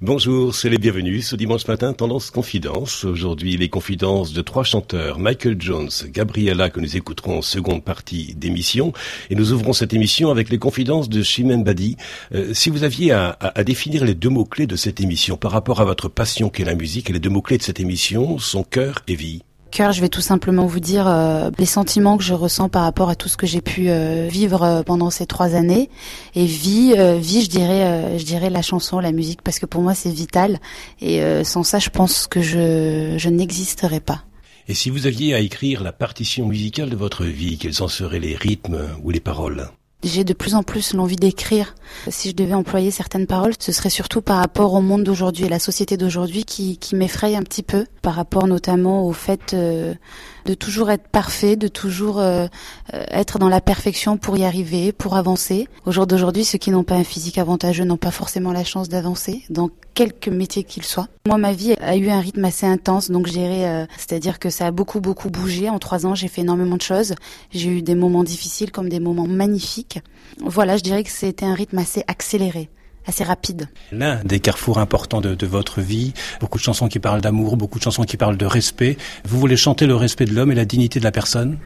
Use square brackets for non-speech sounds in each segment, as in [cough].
Bonjour, c'est les bienvenus ce dimanche matin, Tendance Confidence. Aujourd'hui, les confidences de trois chanteurs, Michael Jones, Gabriella, que nous écouterons en seconde partie d'émission. Et nous ouvrons cette émission avec les confidences de Chimène Badi. Euh, si vous aviez à, définir les deux mots-clés de cette émission par rapport à votre passion qu'est la musique, et les deux mots-clés de cette émission sont cœur et vie. Cœur, je vais tout simplement vous dire euh, les sentiments que je ressens par rapport à tout ce que j'ai pu euh, vivre euh, pendant ces trois années. Et vie, vie, je dirais, je dirais la chanson, la musique, parce que pour moi c'est vital. Et sans ça, je pense que je, je n'existerais pas. Et si vous aviez à écrire la partition musicale de votre vie, quels en seraient les rythmes ou les paroles? J'ai de plus en plus l'envie d'écrire. Si je devais employer certaines paroles, ce serait surtout par rapport au monde d'aujourd'hui et la société d'aujourd'hui qui, qui m'effraie un petit peu, par rapport notamment au fait euh, de toujours être parfait, de toujours euh, euh, être dans la perfection pour y arriver, pour avancer. Au jour d'aujourd'hui, ceux qui n'ont pas un physique avantageux n'ont pas forcément la chance d'avancer dans quelque métier qu'il soit. Moi, ma vie a eu un rythme assez intense, donc j'irai, euh, c'est-à-dire que ça a beaucoup beaucoup bougé. En trois ans, j'ai fait énormément de choses. J'ai eu des moments difficiles comme des moments magnifiques. Voilà, je dirais que c'était un rythme assez accéléré assez rapide. L'un des carrefours importants de, de, votre vie, beaucoup de chansons qui parlent d'amour, beaucoup de chansons qui parlent de respect. Vous voulez chanter le respect de l'homme et la dignité de la personne?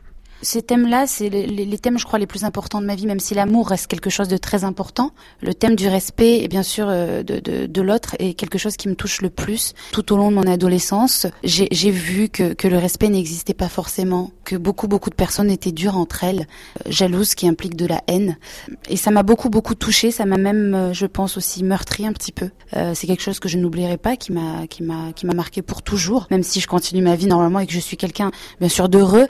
Ces thèmes-là, c'est les, thèmes, je crois, les plus importants de ma vie, même si l'amour reste quelque chose de très important. Le thème du respect et bien sûr euh, de, de, de l'autre est quelque chose qui me touche le plus. Tout au long de mon adolescence, j'ai vu que, que le respect n'existait pas forcément, que beaucoup, beaucoup de personnes étaient dures entre elles, euh, jalouses, qui impliquent de la haine. Et ça m'a beaucoup, beaucoup touché. Ça m'a même, euh, je pense, aussi meurtri un petit peu. Euh, c'est quelque chose que je n'oublierai pas, qui m'a, qui m'a, qui m'a marqué pour toujours. Même si je continue ma vie normalement et que je suis quelqu'un, bien sûr, d'heureux,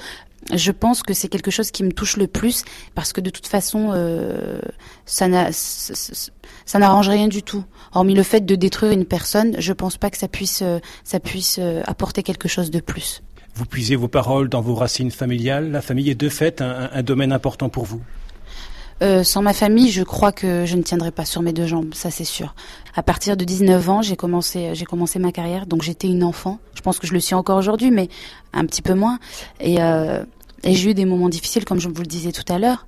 je pense que c'est quelque chose qui me touche le plus parce que de toute façon, euh, ça n'arrange rien du tout. Hormis le fait de détruire une personne, je pense pas que ça puisse, euh, ça puisse euh, apporter quelque chose de plus. Vous puisez vos paroles dans vos racines familiales. La famille est de fait un domaine important pour vous. Euh, sans ma famille, je crois que je ne tiendrais pas sur mes deux jambes, ça c'est sûr. À partir de 19 ans, j'ai commencé, j'ai commencé ma carrière, donc j'étais une enfant. Je pense que je le suis encore aujourd'hui, mais un petit peu moins. Et, euh, et j'ai eu des moments difficiles, comme je vous le disais tout à l'heure.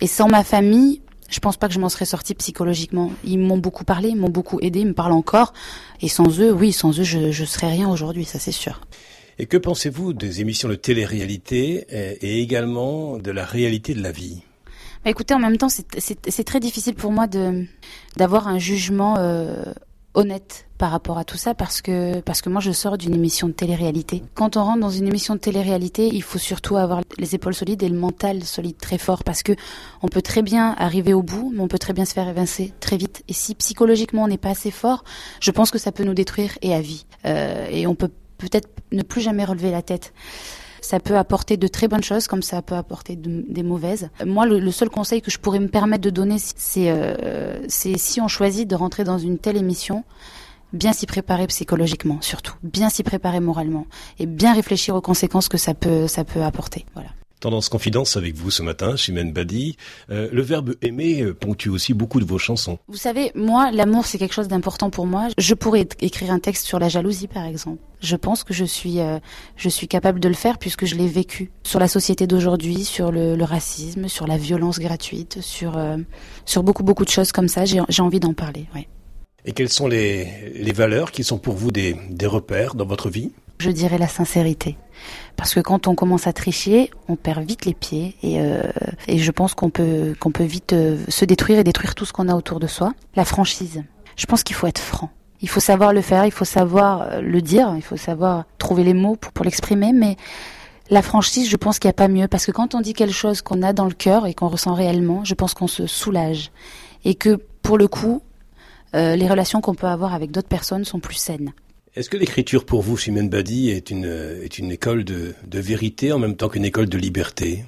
Et sans ma famille, je pense pas que je m'en serais sortie psychologiquement. Ils m'ont beaucoup parlé, ils m'ont beaucoup aidé, ils me parlent encore. Et sans eux, oui, sans eux, je, je serais rien aujourd'hui, ça c'est sûr. Et que pensez-vous des émissions de télé-réalité et également de la réalité de la vie? Écoutez, en même temps, c'est très difficile pour moi d'avoir un jugement euh, honnête par rapport à tout ça parce que parce que moi je sors d'une émission de télé-réalité. Quand on rentre dans une émission de télé-réalité, il faut surtout avoir les épaules solides et le mental solide très fort parce que on peut très bien arriver au bout, mais on peut très bien se faire évincer très vite. Et si psychologiquement on n'est pas assez fort, je pense que ça peut nous détruire et à vie. Euh, et on peut peut-être ne plus jamais relever la tête. Ça peut apporter de très bonnes choses comme ça peut apporter des mauvaises. Moi, le, seul conseil que je pourrais me permettre de donner, euh, c'est si on choisit de rentrer dans une telle émission, bien s'y préparer psychologiquement surtout, bien s'y préparer moralement et bien réfléchir aux conséquences que ça peut ça peut apporter. Voilà. Tendance Confidence avec vous ce matin, Chimène Badi. Euh, le verbe aimer euh, ponctue aussi beaucoup de vos chansons. Vous savez, moi, l'amour, c'est quelque chose d'important pour moi. Je pourrais écrire un texte sur la jalousie, par exemple. Je pense que je suis, euh, je suis capable de le faire puisque je l'ai vécu. Sur la société d'aujourd'hui, sur le, le, racisme, sur la violence gratuite, sur, sur beaucoup, beaucoup de choses comme ça. J'ai envie d'en parler, ouais. Et quelles sont les, les valeurs qui sont pour vous des, des repères dans votre vie? Je dirais la sincérité. Parce que quand on commence à tricher, on perd vite les pieds et, euh, je pense qu'on peut peut vite euh, se détruire et détruire tout ce qu'on a autour de soi. La franchise. Je pense qu'il faut être franc. Il faut savoir le faire, il faut savoir euh, le dire, il faut savoir trouver les mots pour, pour l'exprimer, mais la franchise, je pense qu'il n'y a pas mieux parce que quand on dit quelque chose qu'on a dans le cœur et qu'on ressent réellement, je pense qu'on se soulage et que pour le coup, les relations qu'on peut avoir avec d'autres personnes sont plus saines. Est-ce que l'écriture pour vous, Chimène Badi, est une, est une école de, de vérité en même temps qu'une école de liberté?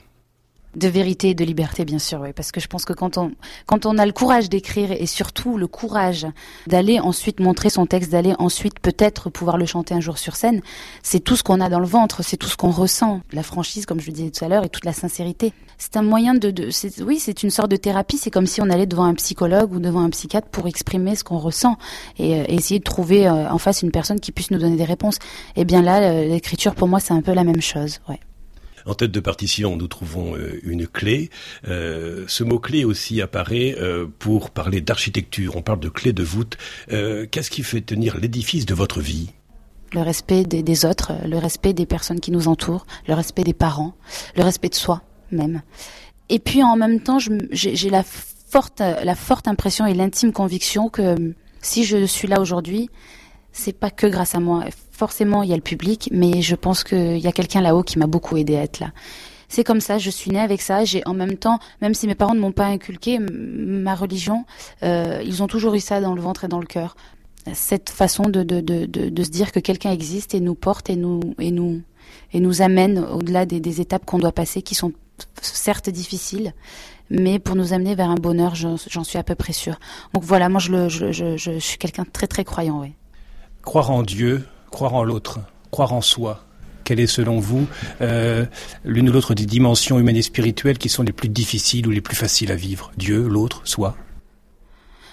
De vérité et de liberté, bien sûr, oui, parce que je pense que quand on quand on a le courage d'écrire et surtout le courage d'aller ensuite montrer son texte, d'aller ensuite peut-être pouvoir le chanter un jour sur scène, c'est tout ce qu'on a dans le ventre, c'est tout ce qu'on ressent, la franchise, comme je le disais tout à l'heure, et toute la sincérité. C'est un moyen de, de oui, c'est une sorte de thérapie. C'est comme si on allait devant un psychologue ou devant un psychiatre pour exprimer ce qu'on ressent et, euh, essayer de trouver euh, en face une personne qui puisse nous donner des réponses. Et eh bien là, l'écriture pour moi, c'est un peu la même chose, ouais. En tête de partition, nous trouvons euh, une clé. Euh, ce mot-clé aussi apparaît euh, pour parler d'architecture. On parle de clé de voûte. Qu'est-ce qui fait tenir l'édifice de votre vie? Le respect des, autres, le respect des personnes qui nous entourent, le respect des parents, le respect de soi même. Et puis en même temps, j'ai la forte, la forte impression et l'intime conviction que si je suis là aujourd'hui, c'est pas que grâce à moi. Forcément, il y a le public, mais je pense qu'il y a quelqu'un là-haut qui m'a beaucoup aidé à être là. C'est comme ça, je suis née avec ça. J'ai en même temps, même si mes parents ne m'ont pas inculqué ma religion, euh, ils ont toujours eu ça dans le ventre et dans le cœur. Cette façon de, se dire que quelqu'un existe et nous porte et nous, et nous, et nous amène au-delà des, étapes qu'on doit passer, qui sont certes difficiles, mais pour nous amener vers un bonheur, j'en suis à peu près sûre. Donc voilà, moi je, je, je, je suis quelqu'un de très très croyant, oui. Croire en Dieu, croire en l'autre, croire en soi. Quelle est selon vous euh, l'une ou l'autre des dimensions humaines et spirituelles qui sont les plus difficiles ou les plus faciles à vivre? Dieu, l'autre, soi?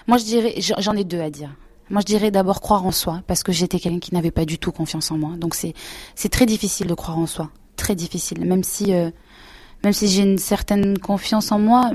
Moi je dirais, j'en ai deux à dire. Moi, je dirais d'abord croire en soi, parce que j'étais quelqu'un qui n'avait pas du tout confiance en moi. Donc, c'est très difficile de croire en soi, très difficile. Même si euh, si j'ai une certaine confiance en moi,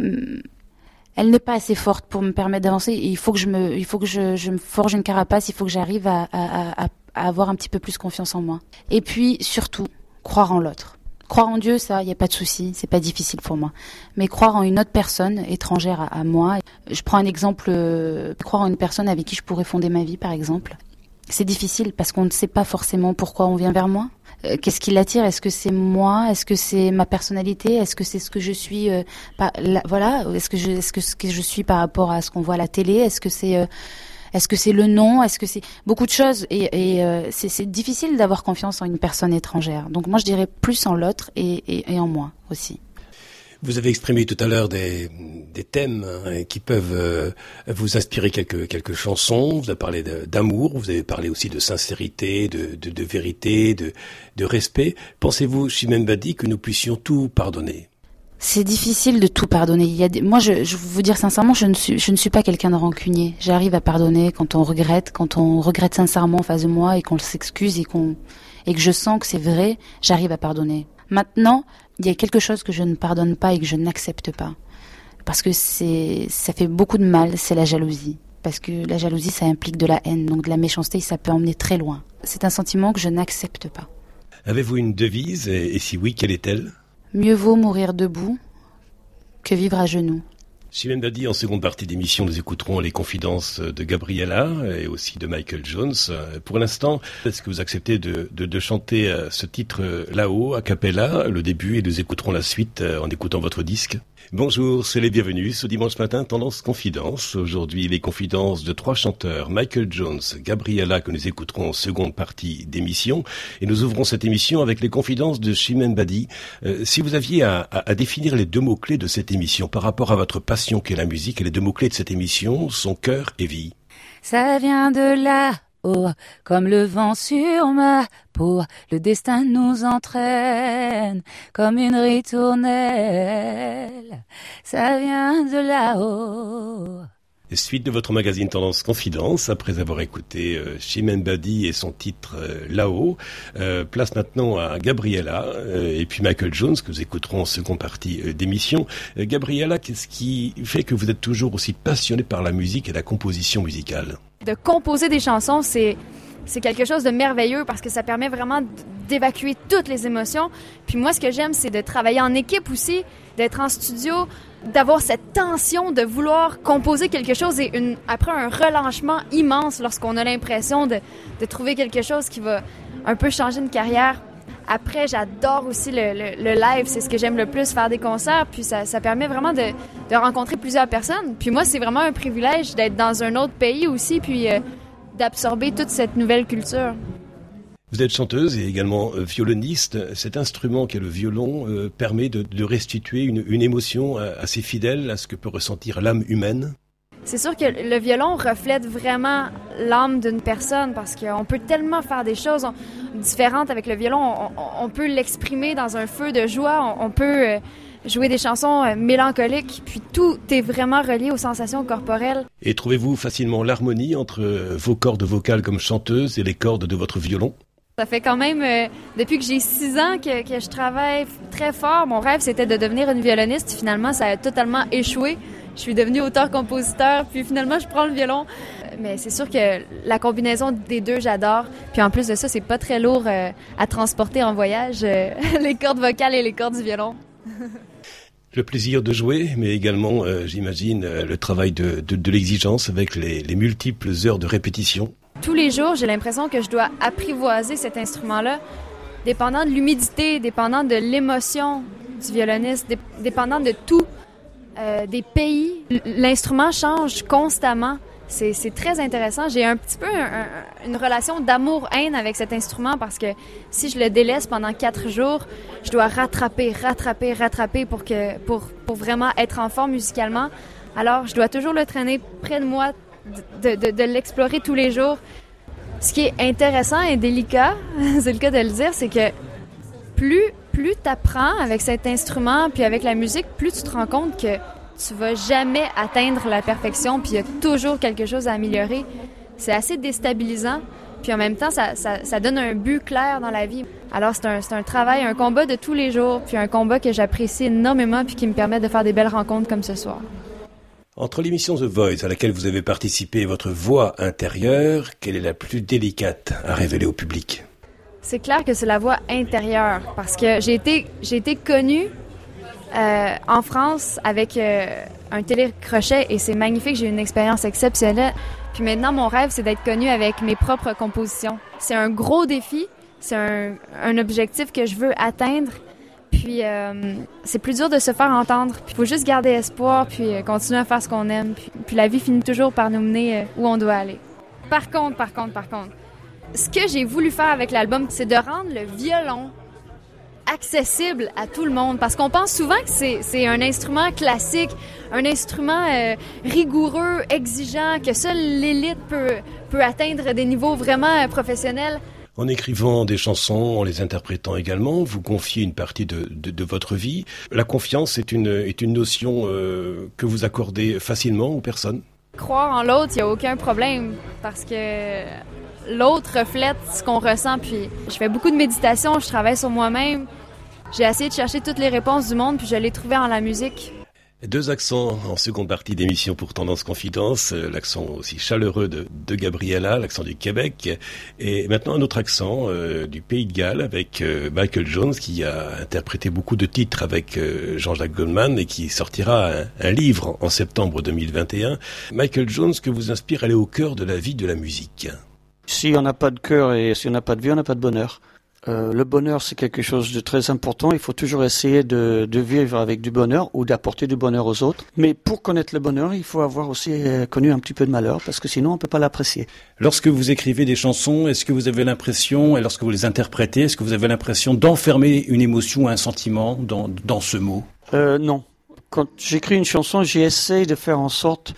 elle n'est pas assez forte pour me permettre d'avancer. Il faut que je me, il faut que je, je, me forge une carapace. Il faut que j'arrive à, avoir un petit peu plus confiance en moi. Et puis surtout, croire en l'autre. Croire en Dieu, ça, il n'y a pas de souci, c'est pas difficile pour moi. Mais croire en une autre personne étrangère à, moi, je prends un exemple, euh, croire en une personne avec qui je pourrais fonder ma vie, par exemple. C'est difficile parce qu'on ne sait pas forcément pourquoi on vient vers moi. Euh, qu'est-ce qui l'attire? Est-ce que c'est moi? Est-ce que c'est ma personnalité? Est-ce que c'est ce que je suis euh, Voilà? Est-ce que est-ce que ce que je suis par rapport à ce qu'on voit à la télé? Est-ce que c'est est-ce que c'est le nom? Est-ce que c'est beaucoup de choses Et, et c'est, c'est difficile d'avoir confiance en une personne étrangère. Donc moi, je dirais plus en l'autre et, et, et en moi aussi. Vous avez exprimé tout à l'heure des, des thèmes hein, qui peuvent euh, vous inspirer quelques, quelques chansons. Vous avez parlé d'amour, vous avez parlé aussi de sincérité, de, de, de vérité, de, de respect. Pensez-vous, Chimène Badi, que nous puissions tout pardonner? C'est difficile de tout pardonner. Il y a des... Moi, je, je vous dire sincèrement, je ne suis, je ne suis pas quelqu'un de rancunier. J'arrive à pardonner quand on regrette, quand on regrette sincèrement en face de moi et qu'on s'excuse et qu'on et que je sens que c'est vrai. J'arrive à pardonner. Maintenant, il y a quelque chose que je ne pardonne pas et que je n'accepte pas. Parce que c'est, ça fait beaucoup de mal, c'est la jalousie. Parce que la jalousie, ça implique de la haine, donc de la méchanceté, ça peut emmener très loin. C'est un sentiment que je n'accepte pas. Avez-vous une devise? Et si oui, quelle est-elle? Mieux vaut mourir debout que vivre à genoux. Chimène Badi, en seconde partie d'émission, nous écouterons les confidences de Gabriella et aussi de Michael Jones. Pour l'instant, est-ce que vous acceptez de, de, de chanter euh, ce titre euh, là-haut, a cappella, le début, et nous écouterons la suite euh, en écoutant votre disque? Bonjour, c'est les bienvenus ce dimanche matin Tendance Confidence. Aujourd'hui, les confidences de trois chanteurs, Michael Jones, Gabriella, que nous écouterons en seconde partie d'émission. Et nous ouvrons cette émission avec les confidences de Chimène Badi. Euh, si vous aviez à, à, définir les deux mots-clés de cette émission par rapport à votre passion qu'est la musique, et les deux mots-clés de cette émission sont cœur et vie. Ça vient de là Oh, comme le vent sur ma peau, le destin nous entraîne comme une ritournelle. Ça vient de là-haut. Suite de votre magazine Tendance Confidence, après avoir écouté euh, Chimène Badi et son titre euh, Là-haut, euh, place maintenant à Gabriella euh, et puis Michael Jones que nous écouterons en seconde partie d'émission. Gabriella, qu'est-ce qui fait que vous êtes toujours aussi passionnée par la musique et la composition musicale? De composer des chansons, c'est c'est quelque chose de merveilleux parce que ça permet vraiment d'évacuer toutes les émotions. Puis moi, ce que j'aime, c'est de travailler en équipe aussi, d'être en studio, d'avoir cette tension de vouloir composer quelque chose et une, après un relâchement immense lorsqu'on a l'impression de, trouver quelque chose qui va un peu changer une carrière. Après, j'adore aussi le, live, c'est ce que j'aime le plus, faire des concerts, puis ça, permet vraiment de, de, rencontrer plusieurs personnes. Puis moi, c'est vraiment un privilège d'être dans un autre pays aussi, puis euh, d'absorber toute cette nouvelle culture. Vous êtes chanteuse et également euh, violoniste. Cet instrument qu'est le violon euh, permet de, restituer une, émotion euh, assez fidèle à ce que peut ressentir l'âme humaine. C'est sûr que le violon reflète vraiment l'âme d'une personne parce qu'on peut tellement faire des choses différentes avec le violon. On, peut l'exprimer dans un feu de joie, on, peut jouer des chansons mélancoliques, puis tout est vraiment relié aux sensations corporelles. Et trouvez-vous facilement l'harmonie entre vos cordes vocales comme chanteuse et les cordes de votre violon? Ça fait quand même, euh, depuis que j'ai six ans que, que, je travaille très fort. Mon rêve, c'était de devenir une violoniste. Finalement, ça a totalement échoué. Je suis devenue auteur-compositeur, puis finalement, je prends le violon. Mais c'est sûr que la combinaison des deux, j'adore. Puis en plus de ça, c'est pas très lourd euh, à transporter en voyage, euh, [laughs] les cordes vocales et les cordes du violon. [laughs] le plaisir de jouer, mais également, euh, j'imagine, euh, le travail de, de, de l'exigence avec les, les, multiples heures de répétition. Tous les jours, j'ai l'impression que je dois apprivoiser cet instrument-là, dépendant de l'humidité, dépendant de l'émotion du violoniste, dé dépendant de tout, euh, des pays. L'instrument change constamment. C'est très intéressant. J'ai un petit peu un, un, une relation d'amour-haine avec cet instrument parce que si je le délaisse pendant quatre jours, je dois rattraper, rattraper, rattraper pour, que, pour, pour vraiment être en forme musicalement. Alors, je dois toujours le traîner près de moi, de, l'explorer tous les jours. Ce qui est intéressant et délicat, [laughs] c'est le cas de le dire, c'est que plus, plus tu apprends avec cet instrument, puis avec la musique, plus tu te rends compte que tu vas jamais atteindre la perfection, puis il y a toujours quelque chose à améliorer. C'est assez déstabilisant, puis en même temps, ça, ça, ça donne un but clair dans la vie. Alors c'est un, un travail, un combat de tous les jours, puis un combat que j'apprécie énormément, puis qui me permet de faire des belles rencontres comme ce soir. Entre l'émission The Voice à laquelle vous avez participé et votre voix intérieure, quelle est la plus délicate à révéler au public C'est clair que c'est la voix intérieure, parce que j'ai été, j'ai été connue euh, en France avec euh, un télécrochet et c'est magnifique. J'ai eu une expérience exceptionnelle. Puis maintenant, mon rêve, c'est d'être connue avec mes propres compositions. C'est un gros défi. C'est un, un, objectif que je veux atteindre. Puis euh, c'est plus dur de se faire entendre. Puis il faut juste garder espoir, puis continuer à faire ce qu'on aime. Puis, la vie finit toujours par nous mener où on doit aller. Par contre, par contre, par contre, ce que j'ai voulu faire avec l'album, c'est de rendre le violon accessible à tout le monde parce qu'on pense souvent que c'est un instrument classique, un instrument euh, rigoureux, exigeant, que seule l'élite peut, peut atteindre des niveaux vraiment euh, professionnels. En écrivant des chansons, en les interprétant également, vous confiez une partie de, votre vie. La confiance est une, est une notion euh, que vous accordez facilement aux personnes Croire en l'autre, il n'y a aucun problème parce que l'autre reflète ce qu'on ressent. Puis je fais beaucoup de méditation, je travaille sur moi-même. J'ai essayé de chercher toutes les réponses du monde, puis je l'ai trouvé en la musique. Deux accents en seconde partie d'émission pour Tendance Confidence, l'accent aussi chaleureux de, Gabriella, l'accent du Québec, et maintenant un autre accent euh, du Pays de Galles avec euh, Michael Jones qui a interprété beaucoup de titres avec euh, Jean-Jacques Goldman et qui sortira un, un, livre en septembre 2021. Michael Jones que vous inspire aller au cœur de la vie de la musique. Si on n'a pas de cœur et si on n'a pas de vie, on n'a pas de bonheur. Euh, le bonheur, c'est quelque chose de très important. Il faut toujours essayer de, de vivre avec du bonheur ou d'apporter du bonheur aux autres. Mais pour connaître le bonheur, il faut avoir aussi euh, connu un petit peu de malheur, parce que sinon, on peut pas l'apprécier. Lorsque vous écrivez des chansons, est-ce que vous avez l'impression, et lorsque vous les interprétez, est-ce que vous avez l'impression d'enfermer une émotion, un sentiment dans, dans ce mot? Euh, Non. Quand j'écris une chanson, j'essaie de faire en sorte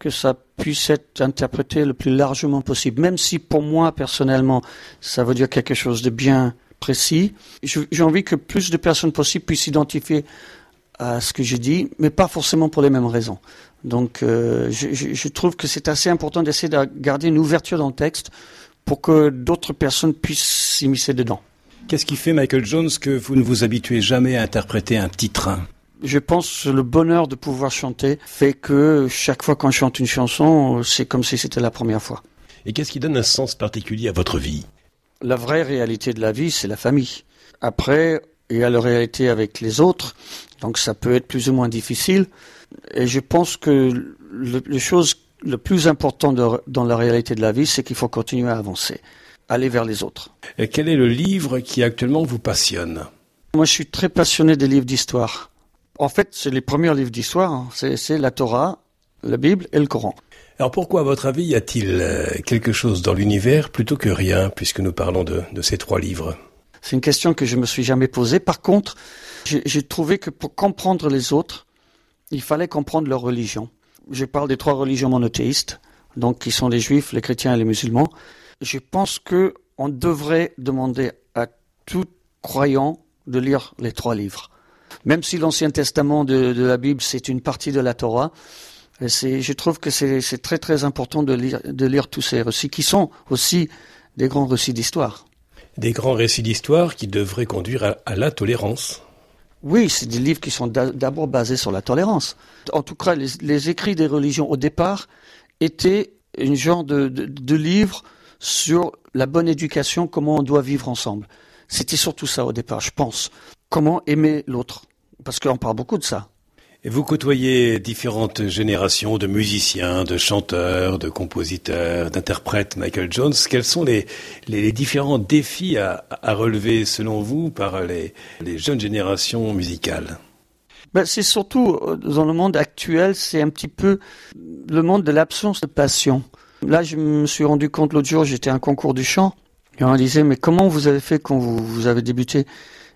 que ça puisse être interprété le plus largement possible, même si pour moi personnellement ça veut dire quelque chose de bien précis. J'ai envie que plus de personnes possibles puissent s'identifier à ce que j'ai dit, mais pas forcément pour les mêmes raisons. Donc euh, je, je, trouve que c'est assez important d'essayer de garder une ouverture dans le texte pour que d'autres personnes puissent s'immiscer dedans. Qu'est-ce qui fait, Michael Jones, que vous ne vous habituez jamais à interpréter un titre je pense que le bonheur de pouvoir chanter fait que chaque fois qu'on chante une chanson, c'est comme si c'était la première fois. Et qu'est-ce qui donne un sens particulier à votre vie? La vraie réalité de la vie, c'est la famille. Après, il y a la réalité avec les autres, donc ça peut être plus ou moins difficile. Et je pense que le, les choses le plus important de, dans la réalité de la vie, c'est qu'il faut continuer à avancer, aller vers les autres. Et quel est le livre qui actuellement vous passionne? Moi, je suis très passionné des livres d'histoire. En fait, c'est les premiers livres d'histoire. Hein. C'est la Torah, la Bible et le Coran. Alors pourquoi, à votre avis, y a-t-il quelque chose dans l'univers plutôt que rien, puisque nous parlons de, de ces trois livres? C'est une question que je me suis jamais posée. Par contre, j'ai trouvé que pour comprendre les autres, il fallait comprendre leur religion. Je parle des trois religions monothéistes, donc qui sont les juifs, les chrétiens et les musulmans. Je pense que on devrait demander à tout croyant de lire les trois livres même si l'Ancien Testament de, de, la Bible, c'est une partie de la Torah, je trouve que c'est très très important de lire, de lire tous ces récits, qui sont aussi des grands récits d'histoire. Des grands récits d'histoire qui devraient conduire à, la tolérance. Oui, c'est des livres qui sont d'abord basés sur la tolérance. En tout cas, les, écrits des religions au départ étaient une genre de, de livre sur la bonne éducation, comment on doit vivre ensemble. C'était surtout ça au départ, je pense. Comment aimer l'autre. Parce qu'on parle beaucoup de ça. Et vous côtoyez différentes générations de musiciens, de chanteurs, de compositeurs, d'interprètes, Michael Jones. Quels sont les, les différents défis à, à, relever selon vous par les, les jeunes générations musicales? Ben, C'est surtout euh, dans le monde actuel, c'est un petit peu le monde de l'absence de passion. Là, je me suis rendu compte l'autre jour, j'étais à un concours du chant, et on disait, mais comment vous avez fait quand vous, vous avez débuté?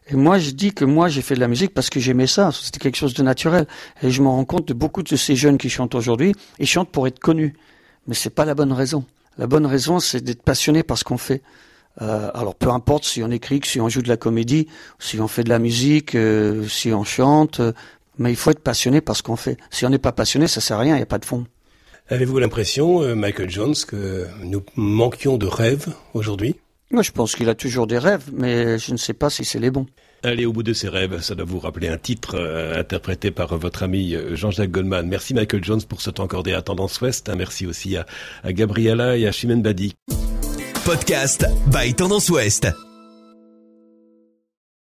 Et moi, je dis que moi, j'ai fait de la musique parce que j'aimais ça. C'était quelque chose de naturel. Et je me rends compte de beaucoup de ces jeunes qui chantent aujourd'hui, ils chantent pour être connus. Mais c'est pas la bonne raison. La bonne raison, c'est d'être passionné par ce qu'on fait. Euh, alors, peu importe si on écrit, si on joue de la comédie, si on fait de la musique, euh, si on chante, euh, mais il faut être passionné par ce qu'on fait. Si on n'est pas passionné, ça sert à rien, il n'y a pas de fond. Avez-vous l'impression, euh, Michael Jones, que nous manquions de rêves aujourd'hui? Moi, je pense qu'il a toujours des rêves, mais je ne sais pas si c'est les bons. Allez au bout de ses rêves, ça doit vous rappeler un titre euh, interprété par votre ami euh, Jean-Jacques Goldman. Merci Michael Jones pour ce temps accordé à Tendance Ouest. merci aussi à, à Gabriella et à Chimène Badi. Podcast by Tendance Ouest.